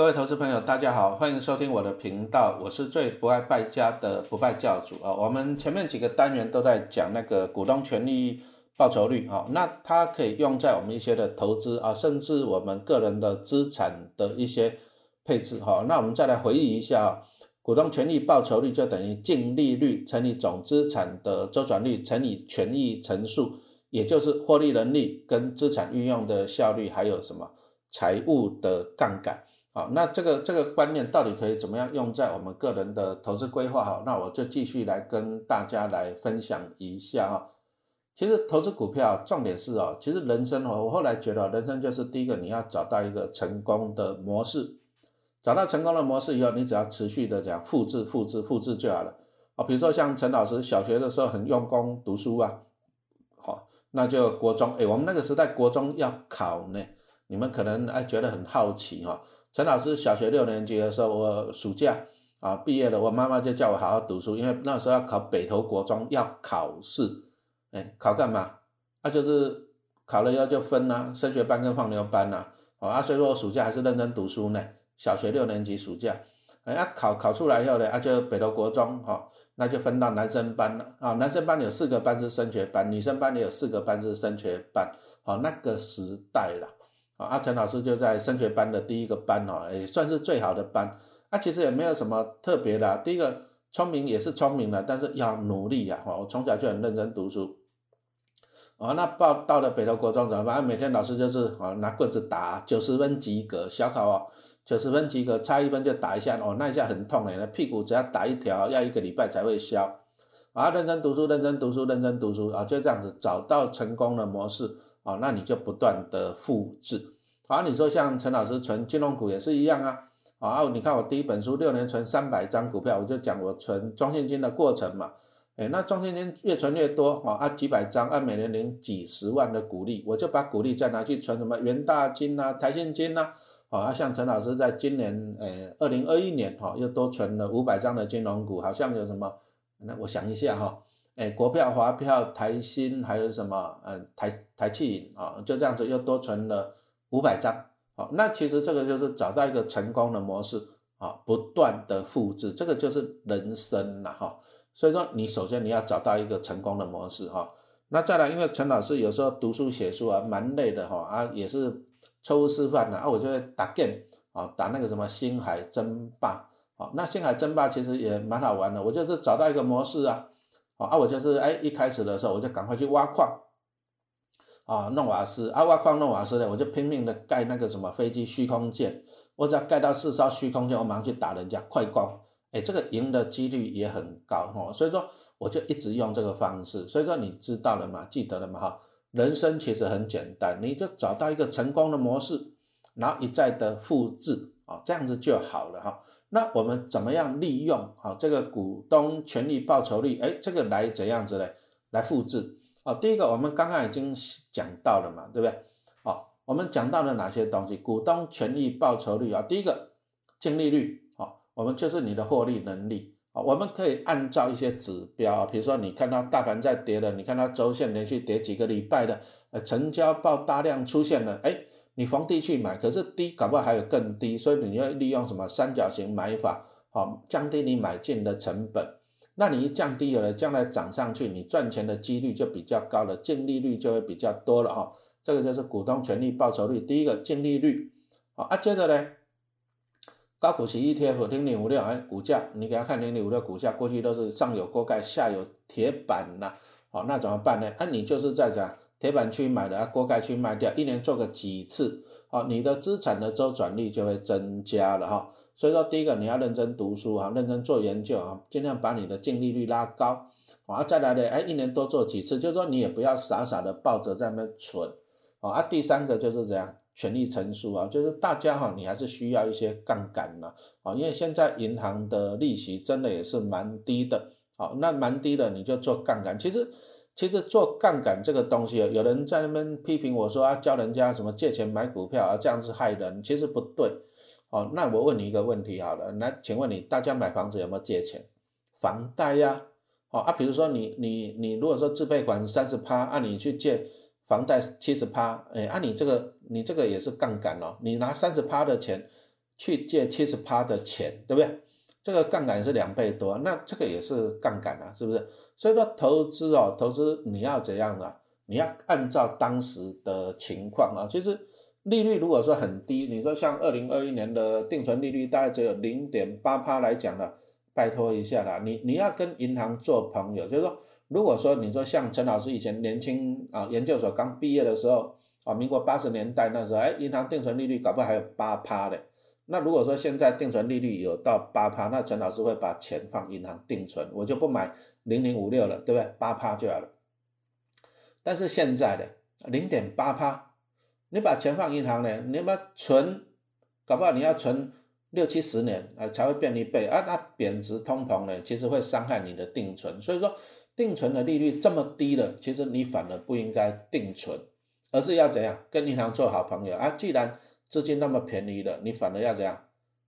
各位投资朋友，大家好，欢迎收听我的频道，我是最不爱败家的不败教主啊。我们前面几个单元都在讲那个股东权益报酬率啊，那它可以用在我们一些的投资啊，甚至我们个人的资产的一些配置哈。那我们再来回忆一下，股东权益报酬率就等于净利率乘以总资产的周转率乘以权益乘数，也就是获利能力跟资产运用的效率，还有什么财务的杠杆。好，那这个这个观念到底可以怎么样用在我们个人的投资规划？哈，那我就继续来跟大家来分享一下哈。其实投资股票重点是哦，其实人生哦，我后来觉得人生就是第一个你要找到一个成功的模式，找到成功的模式以后，你只要持续的这样复制、复制、复制就好了。啊，比如说像陈老师小学的时候很用功读书啊，好，那就国中，哎，我们那个时代国中要考呢，你们可能哎觉得很好奇哈。陈老师小学六年级的时候，我暑假啊毕业了，我妈妈就叫我好好读书，因为那时候要考北投国中要考试，哎，考干嘛？那就是考了以后就分呐，升学班跟放牛班呐，啊，所以说我暑假还是认真读书呢。小学六年级暑假，哎，考考出来以后呢，啊，就北投国中哈，那就分到男生班了啊，男生班有四个班是升学班，女生班也有四个班是升学班，好，那个时代了。啊，阿陈老师就在升学班的第一个班哦，也算是最好的班。啊，其实也没有什么特别的。第一个聪明也是聪明的，但是要努力呀。哈，我从小就很认真读书。哦，那报到了北投国中怎么办？每天老师就是啊拿棍子打，九十分及格。小考哦，九十分及格，差一分就打一下哦，那一下很痛诶，那屁股只要打一条，要一个礼拜才会消。啊，认真读书，认真读书，认真读书啊，就这样子找到成功的模式。啊，那你就不断的复制。好，你说像陈老师存金融股也是一样啊。啊，你看我第一本书六年存三百张股票，我就讲我存中现金的过程嘛。哎，那中现金越存越多，啊，按几百张，按每年领几十万的股利，我就把股利再拿去存什么元大金呐、台现金呐。啊，像陈老师在今年，呃，二零二一年，哈，又多存了五百张的金融股，好像有什么？那我想一下哈。哎，国票、华票、台新还有什么？嗯，台台气啊，就这样子又多存了五百张。好，那其实这个就是找到一个成功的模式啊，不断的复制，这个就是人生了哈。所以说，你首先你要找到一个成功的模式哈。那再来，因为陈老师有时候读书写书啊，蛮累的哈啊，也是错误示范的啊，我就会打 game 啊，打那个什么星海争霸。好，那星海争霸其实也蛮好玩的，我就是找到一个模式啊。啊，我就是哎，一开始的时候我就赶快去挖矿，啊，弄瓦斯，啊，挖矿弄瓦斯呢，我就拼命的盖那个什么飞机虚空舰，我只要盖到四艘虚空舰，我马上去打人家快攻，哎，这个赢的几率也很高哈，所以说我就一直用这个方式，所以说你知道了吗？记得了吗？哈，人生其实很简单，你就找到一个成功的模式，然后一再的复制，啊，这样子就好了哈。那我们怎么样利用啊这个股东权益报酬率？哎，这个来怎样子嘞？来复制啊？第一个，我们刚刚已经讲到了嘛，对不对？好，我们讲到了哪些东西？股东权益报酬率啊，第一个净利率啊，我们就是你的获利能力啊。我们可以按照一些指标啊，比如说你看到大盘在跌了，你看到周线连续跌几个礼拜的，呃，成交爆大量出现了，哎。你逢低去买，可是低搞不好还有更低，所以你要利用什么三角形买法，好降低你买进的成本。那你一降低了，将来涨上去，你赚钱的几率就比较高了，净利率就会比较多了哈。这个就是股东权益报酬率，第一个净利率。好啊，接着呢，高股息 ETF 零零五六，哎，股价你给他看零零五六股价，过去都是上有锅盖下有铁板呐，好，那怎么办呢？啊，你就是在讲。铁板区买的啊，锅盖区卖掉，一年做个几次，好，你的资产的周转率就会增加了哈。所以说，第一个你要认真读书哈，认真做研究啊，尽量把你的净利率拉高，啊，再来呢，哎，一年多做几次，就是说你也不要傻傻的抱着在那存，啊，第三个就是这样，权力成熟啊，就是大家哈，你还是需要一些杠杆呢，啊，因为现在银行的利息真的也是蛮低的，好，那蛮低的你就做杠杆，其实。其实做杠杆这个东西，有人在那边批评我说啊，教人家什么借钱买股票啊，这样子害人，其实不对。哦，那我问你一个问题好了，那请问你，大家买房子有没有借钱？房贷呀，哦啊，比如说你你你如果说自备款三十趴，按你去借房贷七十趴，哎，按你这个你这个也是杠杆哦，你拿三十趴的钱去借七十趴的钱，对不对？这个杠杆是两倍多，那这个也是杠杆啊，是不是？所以说投资哦，投资你要怎样啊？你要按照当时的情况啊。其实利率如果说很低，你说像二零二一年的定存利率大概只有零点八趴来讲呢，拜托一下啦，你你要跟银行做朋友，就是说，如果说你说像陈老师以前年轻啊，研究所刚毕业的时候啊，民国八十年代那时候，哎，银行定存利率搞不好还有八趴的。那如果说现在定存利率有到八趴，那陈老师会把钱放银行定存，我就不买零零五六了，对不对？八趴就好了。但是现在的零点八趴，你把钱放银行呢，你把存，搞不好你要存六七十年啊才会变一倍啊，那贬值通膨呢，其实会伤害你的定存。所以说定存的利率这么低了，其实你反而不应该定存，而是要怎样跟银行做好朋友啊？既然资金那么便宜的，你反而要怎样？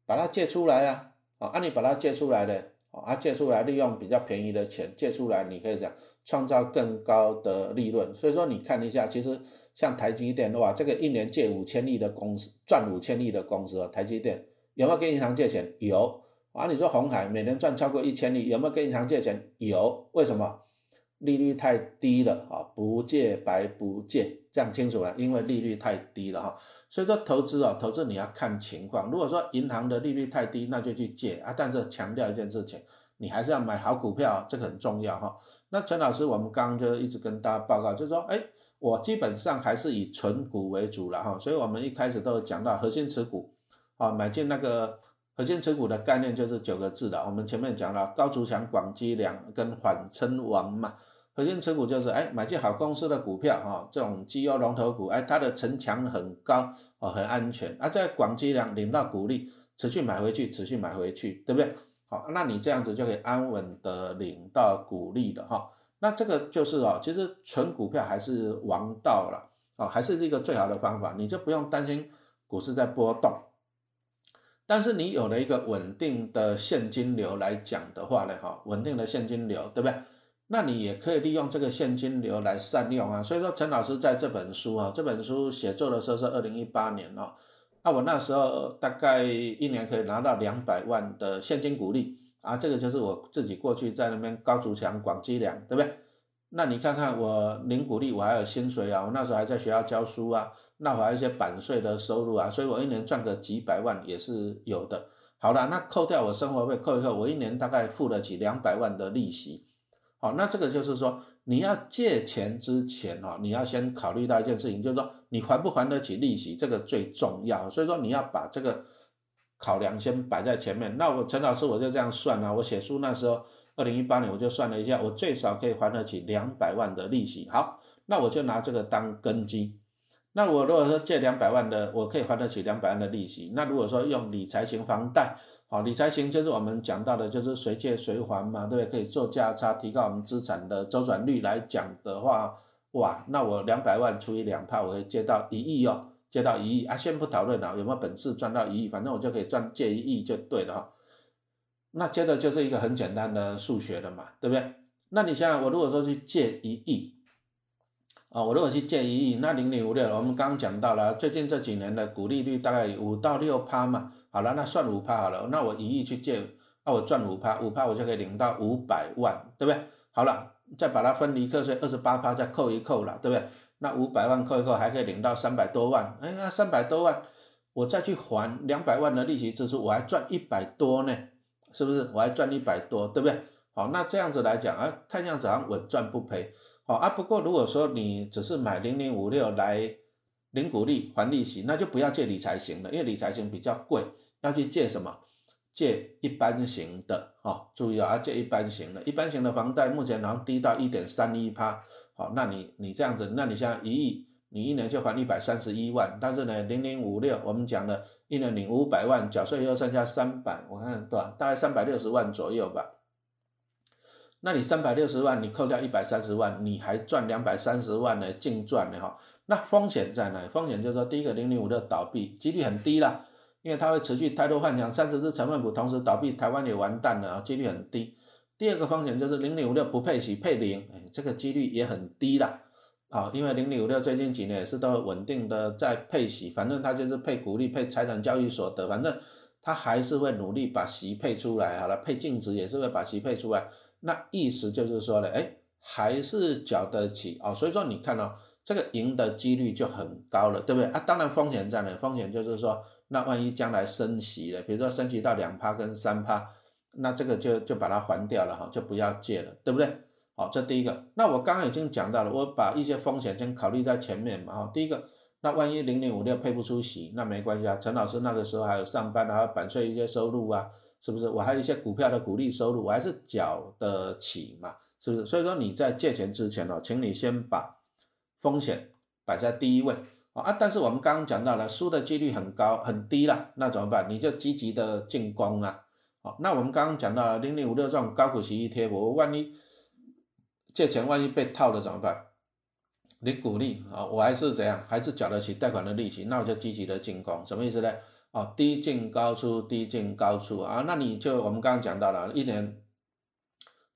把它借出来啊！啊，你把它借出来的，啊，借出来利用比较便宜的钱借出来，你可以讲创造更高的利润。所以说，你看一下，其实像台积电的话，这个一年借五千亿的公司，赚五千亿的公司哦，台积电有没有跟银行借钱？有啊。你说红海每年赚超过一千亿，有没有跟银行借钱？有。为什么？利率太低了啊，不借白不借，这样清楚了，因为利率太低了哈。所以说投资啊，投资你要看情况。如果说银行的利率太低，那就去借啊。但是强调一件事情，你还是要买好股票，这个很重要哈。那陈老师，我们刚刚就一直跟大家报告，就是说，哎，我基本上还是以纯股为主了哈。所以我们一开始都有讲到核心持股啊，买进那个核心持股的概念就是九个字的。我们前面讲了高筑强、广积粮跟缓称王嘛。核心持股就是哎，买进好公司的股票哈，这种绩优龙头股，哎，它的城墙很高哦，很安全。啊，在广积粮领到股利，持续买回去，持续买回去，对不对？好，那你这样子就可以安稳的领到股利的哈。那这个就是哦，其实存股票还是王道了哦，还是一个最好的方法，你就不用担心股市在波动。但是你有了一个稳定的现金流来讲的话呢，哈，稳定的现金流，对不对？那你也可以利用这个现金流来善用啊，所以说陈老师在这本书啊，这本书写作的时候是二零一八年哦，啊，我那时候大概一年可以拿到两百万的现金股利啊，这个就是我自己过去在那边高筑墙、广积粮，对不对？那你看看我零股利，我还有薪水啊，我那时候还在学校教书啊，那我还有一些版税的收入啊，所以我一年赚个几百万也是有的。好了，那扣掉我生活费扣一扣，我一年大概付得起两百万的利息。好，那这个就是说，你要借钱之前哈，你要先考虑到一件事情，就是说你还不还得起利息，这个最重要。所以说你要把这个考量先摆在前面。那我陈老师我就这样算了，我写书那时候，二零一八年我就算了一下，我最少可以还得起两百万的利息。好，那我就拿这个当根基。那我如果说借两百万的，我可以还得起两百万的利息。那如果说用理财型房贷。好，理财型就是我们讲到的，就是随借随还嘛，对不对？可以做价差，提高我们资产的周转率来讲的话，哇，那我两百万除以两帕，我可以借到一亿哦，借到一亿啊！先不讨论了，有没有本事赚到一亿，反正我就可以赚借一亿就对了哈。那接着就是一个很简单的数学了嘛，对不对？那你想想，我如果说去借一亿，啊，我如果去借一亿，那零零五六，我们刚刚讲到了，最近这几年的股利率大概五到六趴嘛。好了，那算五趴好了，那我一亿去借，那我赚五趴，五趴我就可以领到五百万，对不对？好了，再把它分离课税二十八趴再扣一扣了，对不对？那五百万扣一扣还可以领到三百多万，哎那，三百多万，我再去还两百万的利息支出，我还赚一百多呢，是不是？我还赚一百多，对不对？好，那这样子来讲啊，看样子好像稳赚不赔，好啊。不过如果说你只是买零零五六来零股利还利息，那就不要借理财型的，因为理财型比较贵。要去借什么？借一般型的，哈，注意啊，借一般型的，一般型的房贷目前好像低到一点三一趴，好，那你你这样子，那你像一亿，你一年就还一百三十一万，但是呢，零零五六，我们讲的一年领五百万，缴税又剩下三百，我看多少？大概三百六十万左右吧。那你三百六十万，你扣掉一百三十万，你还赚两百三十万呢，净赚的哈。那风险在哪？风险就是说，第一个零零五六倒闭几率很低啦。因为它会持续太多幻想，三十只成分股同时倒闭，台湾也完蛋了啊，几率很低。第二个风险就是零零五六不配息配零，哎，这个几率也很低啦。好，因为零零五六最近几年也是都稳定的在配息，反正它就是配股利、配财产交易所得，反正它还是会努力把息配出来，好了，配净值也是会把息配出来。那意思就是说呢，哎，还是缴得起啊。所以说你看到这个赢的几率就很高了，对不对啊？当然风险在哪？风险就是说，那万一将来升息了，比如说升级到两趴跟三趴，那这个就就把它还掉了哈，就不要借了，对不对？好，这第一个。那我刚刚已经讲到了，我把一些风险先考虑在前面嘛。哈，第一个，那万一零零五六配不出息，那没关系啊。陈老师那个时候还有上班，还有版税一些收入啊，是不是？我还有一些股票的股利收入，我还是缴得起嘛，是不是？所以说你在借钱之前哦，请你先把风险摆在第一位啊。但是我们刚刚讲到了，输的几率很高很低了，那怎么办？你就积极的进攻啊。好，那我们刚刚讲到了零零五六这种高股息 ETF，我万一借钱万一被套了怎么办？你鼓励啊，我还是怎样，还是缴得起贷款的利息，那我就积极的进攻，什么意思呢？哦，低进高出，低进高出啊，那你就我们刚刚讲到了，一年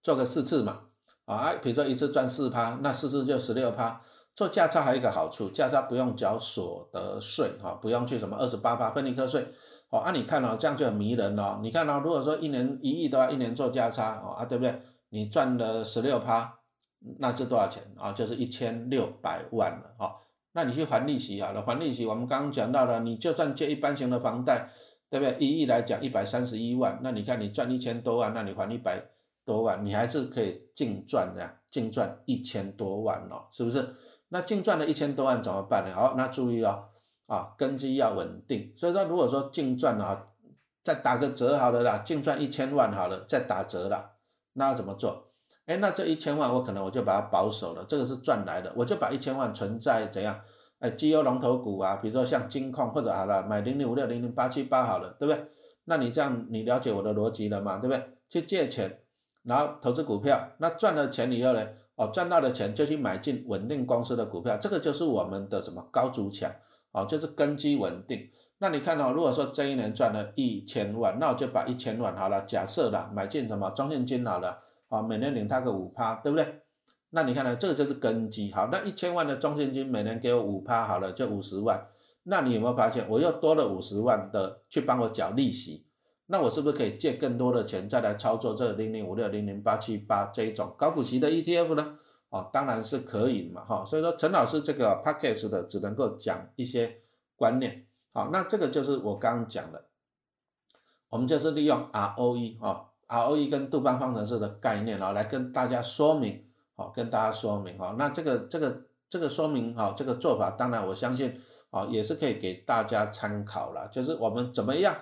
做个四次嘛，啊，比如说一次赚四趴，那四次就十六趴。做价差还有一个好处，价差不用缴所得税哈，不用去什么二十八趴分离课税。哦，啊，你看哦，这样就很迷人哦。你看哦，如果说一年一亿的话，一年做价差哦，啊，对不对？你赚了十六趴，那这多少钱啊？就是一千六百万了哦。那你去还利息好了，还利息，我们刚刚讲到了，你就算借一般型的房贷，对不对？一亿来讲一百三十一万，那你看你赚一千多万，那你还一百多万，你还是可以净赚的，净赚一千多万哦，是不是？那净赚了一千多万怎么办呢？好，那注意哦。啊，根基要稳定，所以说如果说净赚啊，再打个折好了啦，净赚一千万好了，再打折了，那要怎么做？哎，那这一千万我可能我就把它保守了，这个是赚来的，我就把一千万存在怎样？哎，绩优龙头股啊，比如说像金矿或者好了，买零零五六零零八七八好了，对不对？那你这样你了解我的逻辑了嘛？对不对？去借钱，然后投资股票，那赚了钱以后呢？哦，赚到的钱就去买进稳定公司的股票，这个就是我们的什么高筑墙。哦，就是根基稳定。那你看哦，如果说这一年赚了一千万，那我就把一千万好了，假设了买进什么中信金好了，啊，每年领他个五趴，对不对？那你看呢，这个就是根基。好，那一千万的中信金每年给我五趴好了，就五十万。那你有没有发现，我又多了五十万的去帮我缴利息？那我是不是可以借更多的钱再来操作这零零五六零零八七八这一种高股息的 ETF 呢？哦，当然是可以嘛，哈，所以说陈老师这个 package 的只能够讲一些观念，好，那这个就是我刚刚讲的，我们就是利用 ROE 哈，ROE 跟杜邦方程式的概念啊，来跟大家说明，好，跟大家说明哈，那这个这个这个说明哈，这个做法，当然我相信啊，也是可以给大家参考了，就是我们怎么样，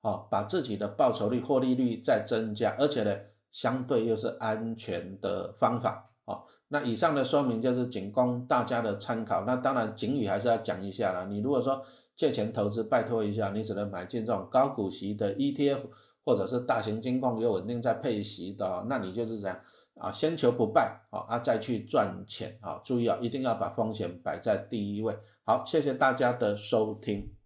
好，把自己的报酬率、获利率再增加，而且呢，相对又是安全的方法，好。那以上的说明就是仅供大家的参考。那当然，警语还是要讲一下啦。你如果说借钱投资，拜托一下，你只能买进这种高股息的 ETF，或者是大型金矿有稳定在配息的，那你就是这样啊，先求不败啊，啊再去赚钱啊。注意啊，一定要把风险摆在第一位。好，谢谢大家的收听。